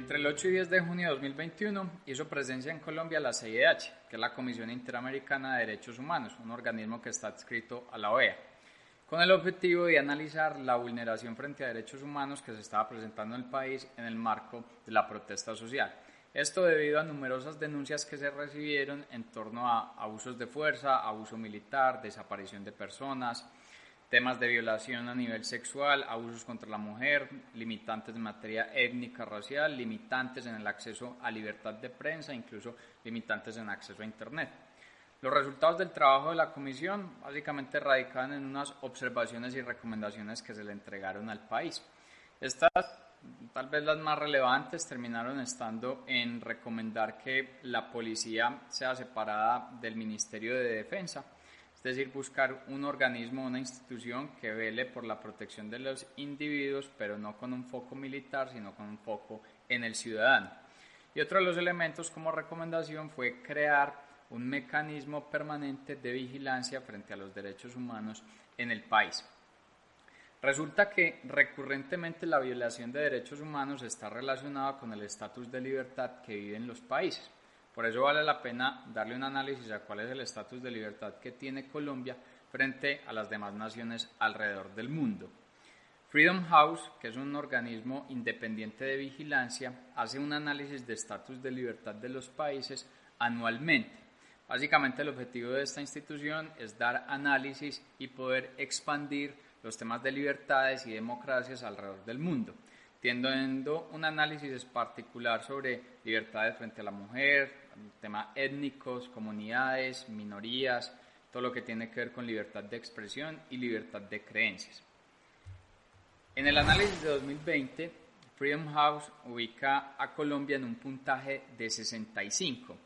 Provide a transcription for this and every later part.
Entre el 8 y 10 de junio de 2021 hizo presencia en Colombia la CIDH, que es la Comisión Interamericana de Derechos Humanos, un organismo que está adscrito a la OEA, con el objetivo de analizar la vulneración frente a derechos humanos que se estaba presentando en el país en el marco de la protesta social. Esto debido a numerosas denuncias que se recibieron en torno a abusos de fuerza, abuso militar, desaparición de personas, temas de violación a nivel sexual, abusos contra la mujer, limitantes en materia étnica, racial, limitantes en el acceso a libertad de prensa, incluso limitantes en acceso a Internet. Los resultados del trabajo de la comisión básicamente radicaban en unas observaciones y recomendaciones que se le entregaron al país. Estas tal vez las más relevantes terminaron estando en recomendar que la policía sea separada del Ministerio de Defensa, es decir, buscar un organismo, una institución que vele por la protección de los individuos, pero no con un foco militar, sino con un foco en el ciudadano. Y otro de los elementos como recomendación fue crear un mecanismo permanente de vigilancia frente a los derechos humanos en el país. Resulta que recurrentemente la violación de derechos humanos está relacionada con el estatus de libertad que viven los países. Por eso vale la pena darle un análisis a cuál es el estatus de libertad que tiene Colombia frente a las demás naciones alrededor del mundo. Freedom House, que es un organismo independiente de vigilancia, hace un análisis de estatus de libertad de los países anualmente. Básicamente el objetivo de esta institución es dar análisis y poder expandir los temas de libertades y democracias alrededor del mundo, teniendo un análisis particular sobre libertades frente a la mujer, temas étnicos, comunidades, minorías, todo lo que tiene que ver con libertad de expresión y libertad de creencias. En el análisis de 2020, Freedom House ubica a Colombia en un puntaje de 65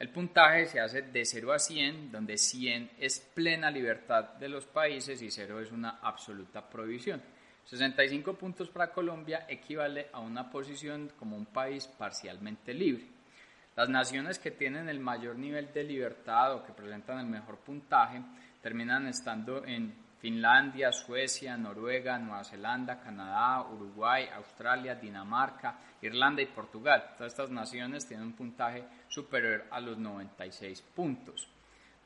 el puntaje se hace de 0 a 100, donde 100 es plena libertad de los países y 0 es una absoluta prohibición. 65 puntos para Colombia equivale a una posición como un país parcialmente libre. Las naciones que tienen el mayor nivel de libertad o que presentan el mejor puntaje terminan estando en Finlandia, Suecia, Noruega, Nueva Zelanda, Canadá, Uruguay, Australia, Dinamarca, Irlanda y Portugal. Todas estas naciones tienen un puntaje superior a los 96 puntos.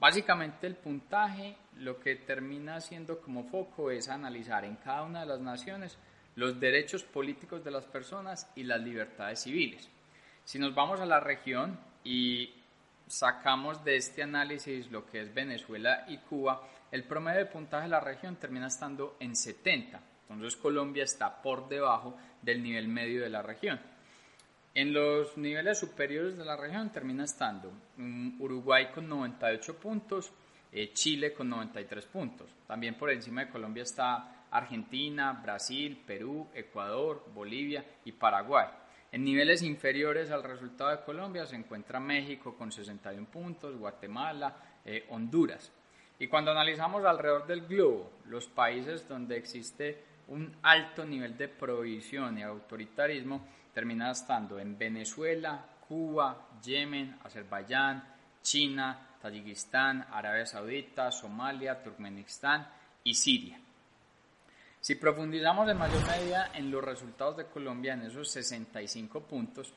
Básicamente el puntaje lo que termina siendo como foco es analizar en cada una de las naciones los derechos políticos de las personas y las libertades civiles. Si nos vamos a la región y sacamos de este análisis lo que es Venezuela y Cuba, el promedio de puntaje de la región termina estando en 70. Entonces Colombia está por debajo del nivel medio de la región. En los niveles superiores de la región termina estando mm, Uruguay con 98 puntos, eh, Chile con 93 puntos. También por encima de Colombia está Argentina, Brasil, Perú, Ecuador, Bolivia y Paraguay. En niveles inferiores al resultado de Colombia se encuentra México con 61 puntos, Guatemala, eh, Honduras. Y cuando analizamos alrededor del globo los países donde existe un alto nivel de prohibición y autoritarismo, termina estando en Venezuela, Cuba, Yemen, Azerbaiyán, China, Tayikistán, Arabia Saudita, Somalia, Turkmenistán y Siria. Si profundizamos en mayor medida en los resultados de Colombia, en esos 65 puntos,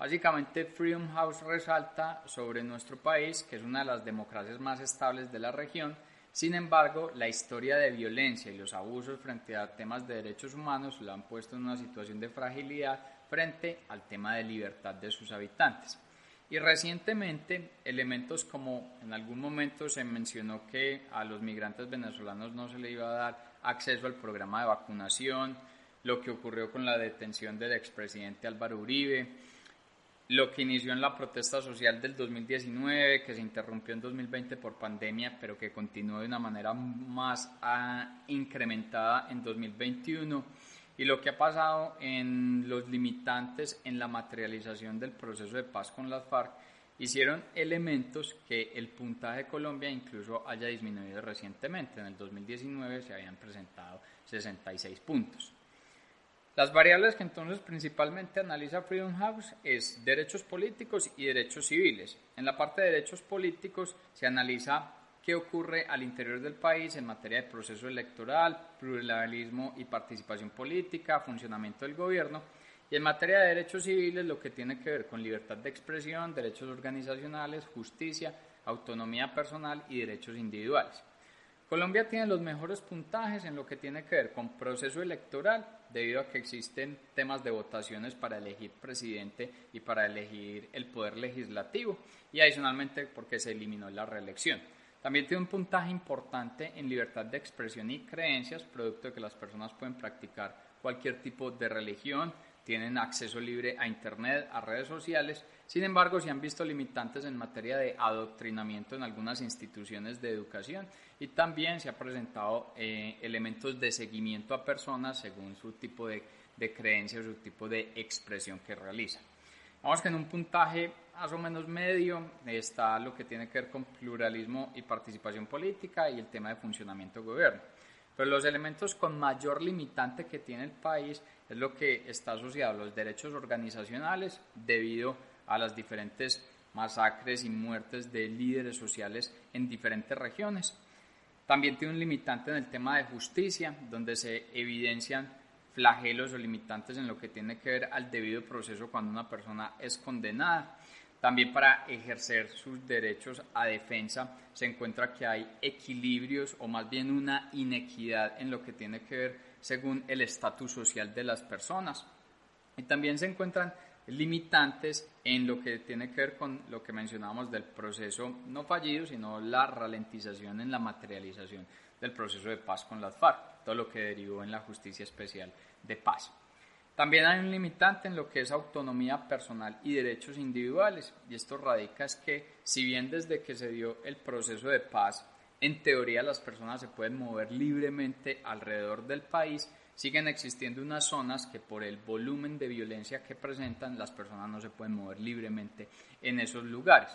Básicamente, Freedom House resalta sobre nuestro país, que es una de las democracias más estables de la región. Sin embargo, la historia de violencia y los abusos frente a temas de derechos humanos lo han puesto en una situación de fragilidad frente al tema de libertad de sus habitantes. Y recientemente, elementos como en algún momento se mencionó que a los migrantes venezolanos no se le iba a dar acceso al programa de vacunación, lo que ocurrió con la detención del expresidente Álvaro Uribe, lo que inició en la protesta social del 2019, que se interrumpió en 2020 por pandemia, pero que continuó de una manera más ah, incrementada en 2021, y lo que ha pasado en los limitantes en la materialización del proceso de paz con las FARC, hicieron elementos que el puntaje de Colombia incluso haya disminuido recientemente. En el 2019 se habían presentado 66 puntos. Las variables que entonces principalmente analiza Freedom House es derechos políticos y derechos civiles. En la parte de derechos políticos se analiza qué ocurre al interior del país en materia de proceso electoral, pluralismo y participación política, funcionamiento del gobierno, y en materia de derechos civiles lo que tiene que ver con libertad de expresión, derechos organizacionales, justicia, autonomía personal y derechos individuales. Colombia tiene los mejores puntajes en lo que tiene que ver con proceso electoral, debido a que existen temas de votaciones para elegir presidente y para elegir el poder legislativo, y adicionalmente porque se eliminó la reelección. También tiene un puntaje importante en libertad de expresión y creencias, producto de que las personas pueden practicar cualquier tipo de religión, tienen acceso libre a Internet, a redes sociales. Sin embargo, se han visto limitantes en materia de adoctrinamiento en algunas instituciones de educación y también se han presentado eh, elementos de seguimiento a personas según su tipo de, de creencia o su tipo de expresión que realizan. Vamos en un puntaje más o menos medio está lo que tiene que ver con pluralismo y participación política y el tema de funcionamiento del gobierno. Pero los elementos con mayor limitante que tiene el país es lo que está asociado a los derechos organizacionales debido a las diferentes masacres y muertes de líderes sociales en diferentes regiones. También tiene un limitante en el tema de justicia, donde se evidencian flagelos o limitantes en lo que tiene que ver al debido proceso cuando una persona es condenada. También para ejercer sus derechos a defensa se encuentra que hay equilibrios o más bien una inequidad en lo que tiene que ver según el estatus social de las personas. Y también se encuentran limitantes en lo que tiene que ver con lo que mencionábamos del proceso no fallido, sino la ralentización en la materialización del proceso de paz con las FARC, todo lo que derivó en la Justicia Especial de Paz. También hay un limitante en lo que es autonomía personal y derechos individuales, y esto radica es que si bien desde que se dio el proceso de paz, en teoría las personas se pueden mover libremente alrededor del país, siguen existiendo unas zonas que por el volumen de violencia que presentan, las personas no se pueden mover libremente en esos lugares.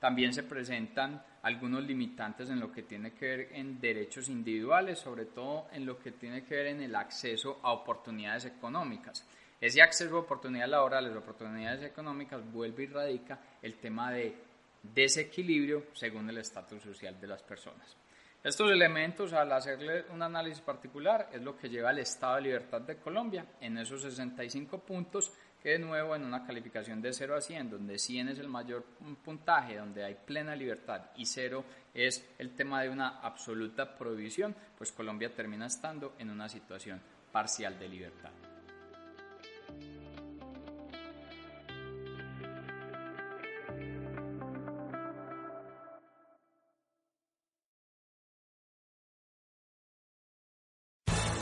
También se presentan algunos limitantes en lo que tiene que ver en derechos individuales, sobre todo en lo que tiene que ver en el acceso a oportunidades económicas. Ese acceso a oportunidades laborales, oportunidades económicas, vuelve y radica el tema de desequilibrio según el estatus social de las personas. Estos elementos, al hacerle un análisis particular, es lo que lleva al estado de libertad de Colombia en esos 65 puntos, que de nuevo en una calificación de 0 a 100, donde 100 es el mayor puntaje, donde hay plena libertad y 0 es el tema de una absoluta prohibición, pues Colombia termina estando en una situación parcial de libertad.